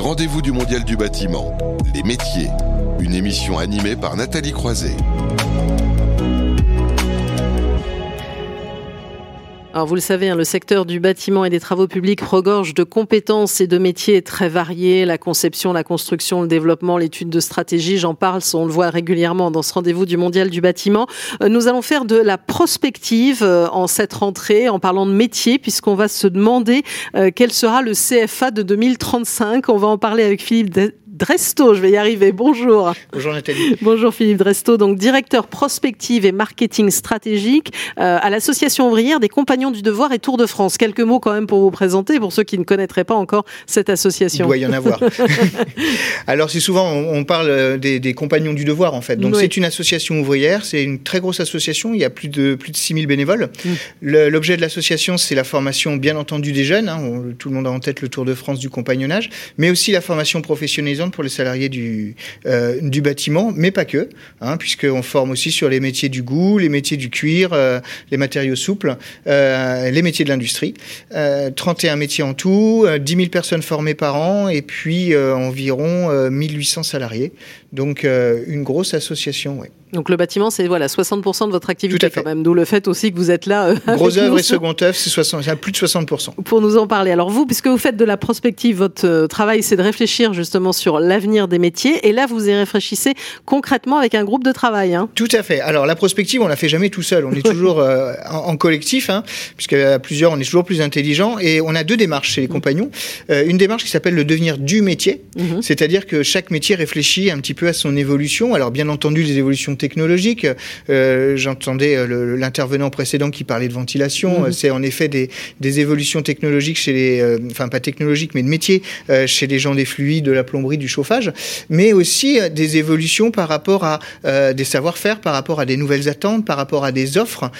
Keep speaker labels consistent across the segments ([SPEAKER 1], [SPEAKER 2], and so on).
[SPEAKER 1] rendez-vous du Mondial du bâtiment, les métiers, une émission animée par Nathalie Croiset.
[SPEAKER 2] Alors vous le savez, hein, le secteur du bâtiment et des travaux publics regorge de compétences et de métiers très variés. La conception, la construction, le développement, l'étude de stratégie, j'en parle, on le voit régulièrement dans ce rendez-vous du Mondial du bâtiment. Euh, nous allons faire de la prospective euh, en cette rentrée en parlant de métiers puisqu'on va se demander euh, quel sera le CFA de 2035. On va en parler avec Philippe Dresto, je vais y arriver. Bonjour.
[SPEAKER 3] Bonjour Nathalie.
[SPEAKER 2] Bonjour Philippe Dresto, donc directeur prospective et marketing stratégique euh, à l'association ouvrière des Compagnons du Devoir et Tour de France. Quelques mots quand même pour vous présenter, pour ceux qui ne connaîtraient pas encore cette association.
[SPEAKER 3] Il doit y en avoir. Alors c'est souvent, on parle euh, des, Compagnons du Devoir en fait. Donc c'est une association ouvrière, c'est une très grosse association, il y a plus de, plus de 6000 bénévoles. Mm. L'objet de l'association, c'est la formation bien entendu des jeunes, hein. tout le monde a en tête le Tour de France du compagnonnage, mais aussi la formation professionnalisante pour les salariés du, euh, du bâtiment, mais pas que, hein, puisqu'on forme aussi sur les métiers du goût, les métiers du cuir, euh, les matériaux souples, euh, les métiers de l'industrie. 31 métiers en tout, 10 000 personnes formées par an et puis environ 1800 salariés. Donc une grosse association, oui.
[SPEAKER 2] Donc le bâtiment, c'est voilà 60% de votre activité Tout à fait. quand même, d'où le fait aussi que vous êtes là.
[SPEAKER 3] Euh, Gros œuvre et second œuvre, c'est plus de 60%.
[SPEAKER 2] Pour nous en parler. Alors vous, puisque vous faites de la prospective, votre travail, c'est de réfléchir justement sur l'avenir des métiers. Et là, vous y réfléchissez concrètement avec un groupe de travail. Hein.
[SPEAKER 3] Tout à fait. Alors la prospective, on la fait jamais tout seul. On est toujours euh, en, collectif, hein, puisqu'à plusieurs, on est toujours plus intelligent. Et on a deux démarches chez les compagnons. Euh, une démarche qui s'appelle le devenir du métier, mhm. c'est-à-dire que chaque métier réfléchit un petit peu à son évolution. Alors bien entendu, les évolutions technologiques. Euh, J'entendais euh, l'intervenant précédent qui parlait de ventilation. Mhm. C'est en effet des, des, évolutions technologiques chez les, euh, enfin pas technologiques, mais de métiers euh, chez les gens des fluides, de la plomberie, du chauffage, mais aussi des évolutions par rapport à des savoir-faire, par rapport à des nouvelles attentes, par rapport à des offres.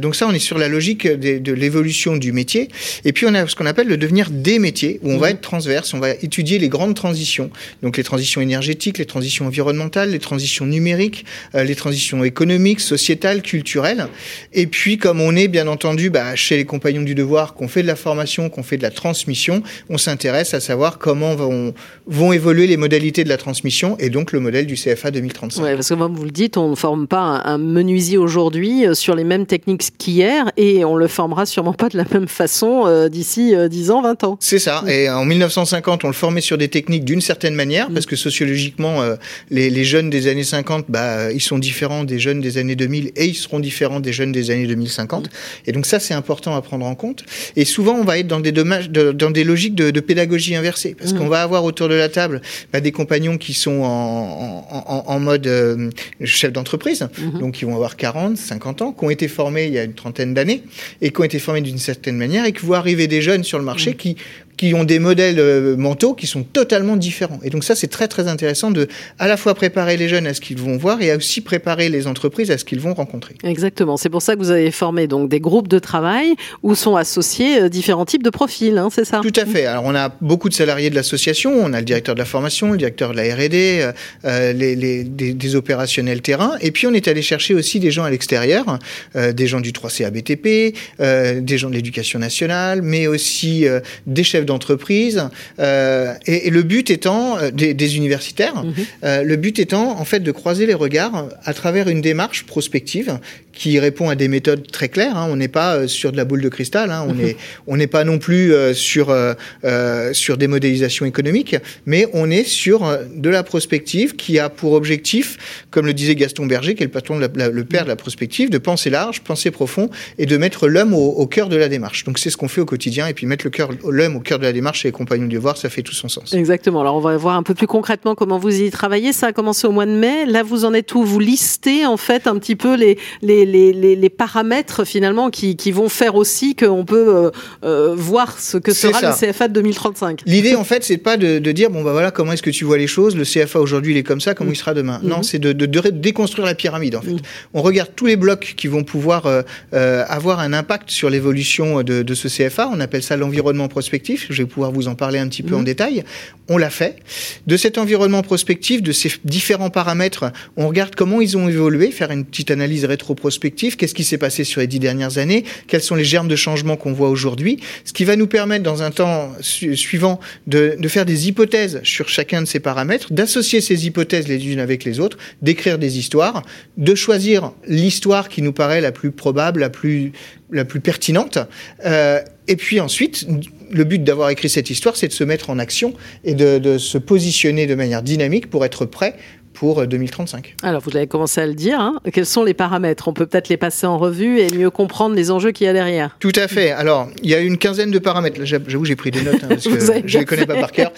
[SPEAKER 3] donc ça, on est sur la logique de, de l'évolution du métier. Et puis on a ce qu'on appelle le devenir des métiers, où on va mhm. être transverse, on va étudier les grandes transitions, donc les transitions énergétiques, les transitions environnementales, les transitions numériques, les transitions économiques, sociétales, culturelles. Et puis, comme on est bien entendu bah, chez les compagnons du devoir, qu'on fait de la formation, qu'on fait de la transmission, on s'intéresse à savoir comment vont, vont évoluer les modalités de la transmission et donc le modèle du CFA 2035.
[SPEAKER 2] Oui, parce que comme vous le dites, on ne forme pas un, menuisier aujourd'hui euh, sur les mêmes techniques qu'hier et on le formera sûrement pas de la même façon euh, d'ici 10 euh, ans, 20 ans.
[SPEAKER 3] C'est ça. Et en 1950, on le formait sur des techniques d'une certaine manière, mm. parce que sociologiquement, les, les, jeunes des années 50, bah, ils sont différents des jeunes des années 2000 et ils seront différents des jeunes des années 2050. Et donc ça, c'est important à prendre en compte. Et souvent, on va être dans des, dommages, dans des logiques de, de pédagogie inversée, parce qu'on va avoir autour de la table bah, des compagnons qui sont en, en, en mode euh, chef d'entreprise, mmh. donc qui vont avoir 40, 50 ans, qui ont été formés il y a une trentaine d'années et qui ont été formés d'une certaine manière et qui voient arriver des jeunes sur le marché mmh. qui qui ont des modèles euh, mentaux qui sont totalement différents. Et donc ça, c'est très très intéressant de à la fois préparer les jeunes à ce qu'ils vont voir et à aussi préparer les entreprises à ce qu'ils vont rencontrer.
[SPEAKER 2] Exactement. C'est pour ça que vous avez formé donc des groupes de travail où sont associés euh, différents types de profils, hein, c'est ça?
[SPEAKER 3] Tout à fait. Alors on a beaucoup de salariés de l'association, on a le directeur de la formation, le directeur de la R&D, euh, les, les, des, des, opérationnels terrain, et puis on est allé chercher aussi des gens à l'extérieur, euh, des gens du 3CA BTP, euh, des gens de l'éducation nationale, mais aussi euh, des chefs d'entreprise. Euh, et, et, le but étant euh, des, des universitaires. Mhm. euh, le but étant en fait de croiser les regards à travers une démarche prospective qui répond à des méthodes très claires. Hein. On n'est pas sur de la boule de cristal. Hein. On mhm. est on n'est pas non plus sur sur des modélisations économiques, mais on est sur de la prospective qui a pour objectif, comme le disait Gaston Berger, qui est le patron de la, la, le père de la prospective, de penser large, penser profond et de mettre l'homme au, au cœur de la démarche. Donc c'est ce qu'on fait au quotidien et puis mettre le cœur l'homme au cœur de la démarche et les compagnons du devoir, ça fait tout son sens.
[SPEAKER 2] Exactement. Alors on va voir un peu plus concrètement comment vous y travaillez. Ça a commencé au mois de mai. Là, vous en êtes où? Vous listez en fait un petit peu les, les, les, les paramètres finalement qui, qui, vont faire aussi qu'on peut euh, euh, voir ce que sera le CFA de 2035.
[SPEAKER 3] L'idée en fait, c'est pas de, de, dire bon bah voilà comment est-ce que tu vois les choses? Le CFA aujourd'hui il est comme ça, comment mmh. il sera demain? Mmh. Non, c'est de, de, de, déconstruire la pyramide en fait. Mmh. On regarde tous les blocs qui vont pouvoir euh, euh avoir un impact sur l'évolution de, de ce CFA. On appelle ça l'environnement prospectif je vais pouvoir vous en parler un petit peu en mhm. détail. On l'a fait. De cet environnement prospectif, de ces différents paramètres, on regarde comment ils ont évolué, faire une petite analyse rétroprospective, qu'est-ce qui s'est passé sur les dix dernières années, quels sont les germes de changement qu'on voit aujourd'hui, ce qui va nous permettre dans un temps suivant de, de faire des hypothèses sur chacun de ces paramètres, d'associer ces hypothèses les unes avec les autres, d'écrire des histoires, de choisir l'histoire qui nous paraît la plus probable, la plus, la plus pertinente, euh, et puis ensuite le but d'avoir écrit cette histoire, c'est de se mettre en action et de, se positionner de manière dynamique pour être prêt pour 2035.
[SPEAKER 2] Euh, Alors, vous avez commencé à le dire. Hein. Quels sont les paramètres? On peut peut-être les passer en revue et mieux comprendre les enjeux qu'il y a derrière.
[SPEAKER 3] Tout à fait. Alors, il y a une quinzaine de paramètres. J'avoue, j'ai pris des notes hein, parce que je ne les connais pas par cœur.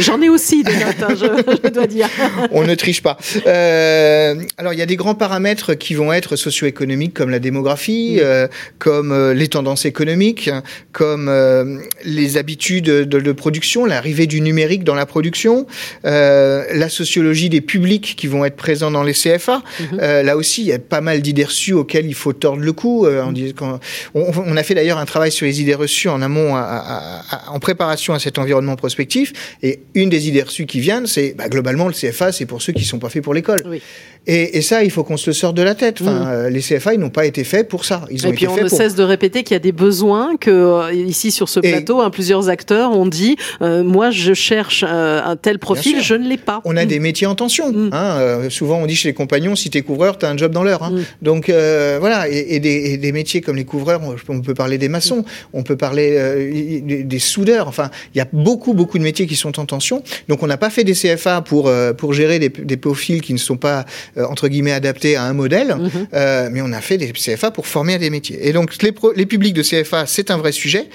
[SPEAKER 2] J'en ai aussi des notes, hein, je, dois dire.
[SPEAKER 3] On ne triche pas. Euh, alors, il y a des grands paramètres qui vont être socio-économiques comme la démographie, mm. euh, comme euh, les tendances économiques, comme les habitudes de, de production, l'arrivée du numérique dans la production, la sociologie des publics qui vont être présents dans les CFA. Mhm. Euh, là aussi, il y a pas mal d'idées reçues auxquelles il faut tordre le cou. Euh, on, on, a fait d'ailleurs un travail sur les idées reçues en amont, en préparation à cet environnement prospectif. Et une des idées reçues qui viennent, c'est bah, globalement le CFA, c'est pour ceux qui sont pas faits pour l'école. Oui. Et, et, ça, il faut qu'on se le sorte de la tête. Enfin, mm. euh, les CFA, ils n'ont pas été faits pour ça.
[SPEAKER 2] Ils ont et puis on ne cesse de répéter qu'il y a des besoins, que ici sur ce plateau, hein, plusieurs acteurs ont dit moi, je cherche un tel profil, je ne l'ai pas.
[SPEAKER 3] On a mm. des métiers en tension. Mm. Hein, souvent, on dit chez les compagnons si tu es couvreur, tu as un job dans l'heure. Hein. Donc voilà, et, et, des, des, métiers comme les couvreurs, on peut parler des maçons, on peut parler des, soudeurs. Enfin, il y a beaucoup, beaucoup de métiers qui sont en tension. Donc on n'a pas fait des CFA pour, pour gérer des, des profils qui ne sont pas euh, entre guillemets adapté à un modèle, mhm. euh, mais on a fait des CFA pour former à des métiers. Et donc les, les publics de CFA, c'est un vrai sujet.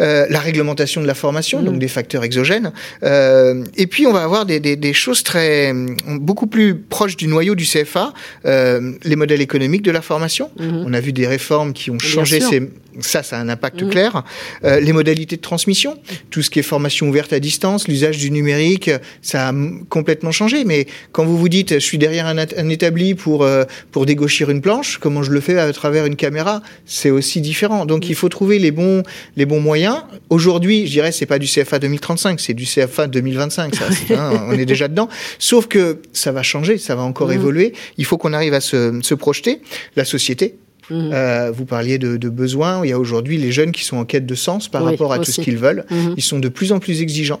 [SPEAKER 3] Euh, la réglementation de la formation, donc mhm. des facteurs exogènes. et puis on va avoir des, des, des, choses très beaucoup plus proches du noyau du CFA, les modèles économiques de la formation. Mhm. On a vu des réformes qui ont changé ces ça, ça a un impact clair. Euh, les modalités de transmission, tout ce qui est formation ouverte à distance, l'usage du numérique, ça a complètement changé. Mais quand vous vous dites, je suis derrière un, un établi pour euh, pour dégauchir une planche, comment je le fais à travers une caméra, c'est aussi différent. Donc il faut trouver les bons les bons moyens. Aujourd'hui, je dirais, c'est pas du CFA 2035, c'est du CFA 2025. Ça, hein, on est déjà dedans. Sauf que ça va changer, ça va encore évoluer. Il faut qu'on arrive à se, se projeter. La société, Mhm. Euh, vous parliez de, de, besoins. Il y a aujourd'hui les jeunes qui sont en quête de sens par rapport à tout ce qu'ils veulent. Mhm. Ils sont de plus en plus exigeants.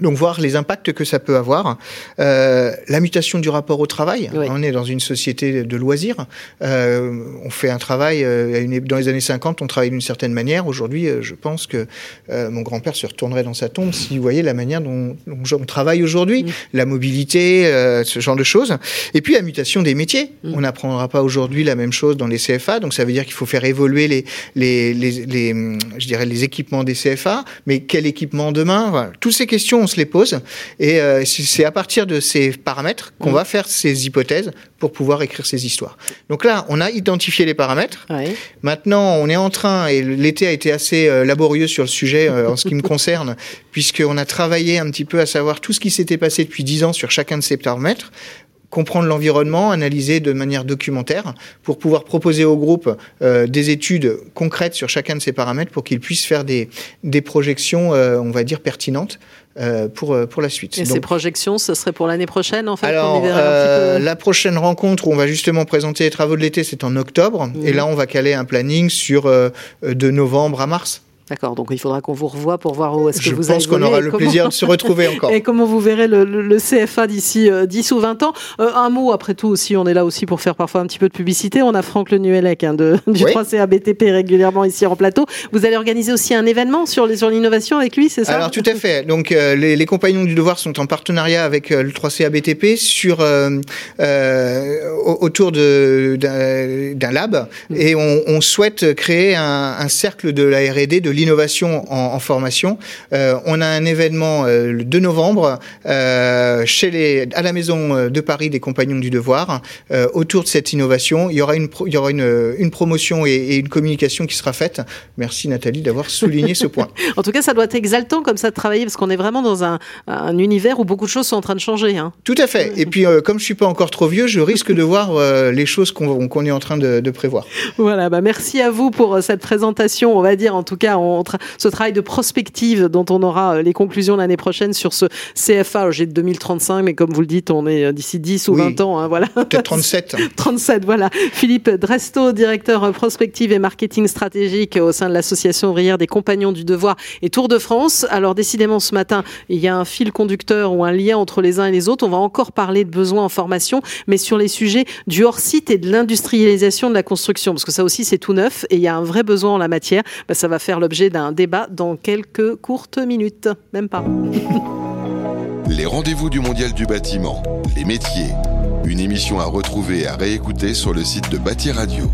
[SPEAKER 3] Donc voir les impacts que ça peut avoir, euh, la mutation du rapport au travail. On est dans une société de loisirs. Euh, on fait un travail euh, dans les années 50, on travaille d'une certaine manière. Aujourd'hui, euh, je pense que euh, mon grand-père se retournerait dans sa tombe s'il voyait la manière dont, dont on travaille aujourd'hui, la mobilité, ce genre de choses. Et puis la mutation des métiers. On n'apprendra pas aujourd'hui la même chose dans les CFA, donc ça veut dire qu'il faut faire évoluer les, les, les, les, je dirais les équipements des CFA. Mais quel équipement demain? Voilà. Toutes ces questions se les pose. Et euh, c'est à partir de ces paramètres qu'on mm. va faire ces hypothèses pour pouvoir écrire ces histoires. Donc là, on a identifié les paramètres. Maintenant, on est en train, et l'été a été assez euh, laborieux sur le sujet euh, en ce qui me concerne, puisqu'on a travaillé un petit peu à savoir tout ce qui s'était passé depuis dix ans sur chacun de ces paramètres comprendre l'environnement, analyser de manière documentaire pour pouvoir proposer au groupe euh, des études concrètes sur chacun de ces paramètres pour qu'ils puissent faire des, des projections, euh, on va dire, pertinentes euh, pour, euh, pour la suite.
[SPEAKER 2] Et ces projections, ce serait pour l'année prochaine en fait
[SPEAKER 3] Alors, euh, la prochaine rencontre où on va justement présenter les travaux de l'été, c'est en octobre. Et mhm. là, on va caler un planning sur de novembre à mars.
[SPEAKER 2] D'accord, donc il faudra qu'on vous revoie pour voir où est-ce que vous allez.
[SPEAKER 3] Je pense qu'on aura le plaisir de se retrouver encore.
[SPEAKER 2] Et comment vous verrez le, le, CFA d'ici euh, 10 ou 20 ans. Euh, un mot, après tout, aussi, on est là aussi pour faire parfois un petit peu de publicité. On a Franck Le Nuellec hein, de, du oui. 3CA BTP régulièrement ici en plateau. Vous allez organiser aussi un événement sur l'innovation sur avec lui, c'est ça?
[SPEAKER 3] Alors tout à fait. Donc euh, les, les, compagnons du devoir sont en partenariat avec euh, le 3CA BTP sur, autour d'un lab mmh. et on, on, souhaite créer un, un cercle de la R&D de l'innovation en, en, formation. Euh, on a un événement euh, le 2 novembre euh, chez les, à la maison de Paris des Compagnons du Devoir autour de cette innovation. Il y aura une, il y aura une, une promotion et, et, une communication qui sera faite. Merci Nathalie d'avoir souligné ce point.
[SPEAKER 2] En tout cas, ça doit être exaltant comme ça de travailler parce qu'on est vraiment dans un, un, univers où beaucoup de choses sont en train de changer. Hein.
[SPEAKER 3] Tout à fait. Et puis, euh, comme je suis pas encore trop vieux, je risque de voir les choses qu'on qu est en train de, de prévoir.
[SPEAKER 2] Voilà. Bah merci à vous pour cette présentation. On va dire, en tout cas, on ce travail de prospective dont on aura les conclusions l'année prochaine sur ce CFA. J'ai 2035, mais comme vous le dites, on est d'ici 10 ou 20 ans. Hein, voilà.
[SPEAKER 3] Peut-être 37.
[SPEAKER 2] 37, voilà. Philippe Dresto, directeur prospective et marketing stratégique au sein de l'association ouvrière des compagnons du devoir et Tour de France. Alors décidément ce matin, il y a un fil conducteur ou un lien entre les uns et les autres. On va encore parler de besoins en formation, mais sur les sujets du hors-site et de l'industrialisation de la construction, parce que ça aussi c'est tout neuf et il y a un vrai besoin en la matière. Ben, ça va faire d'un débat dans quelques courtes minutes, même pas.
[SPEAKER 1] Les rendez-vous du Mondial du bâtiment, les métiers, une émission à retrouver et à réécouter sur le site de Bâti Radio.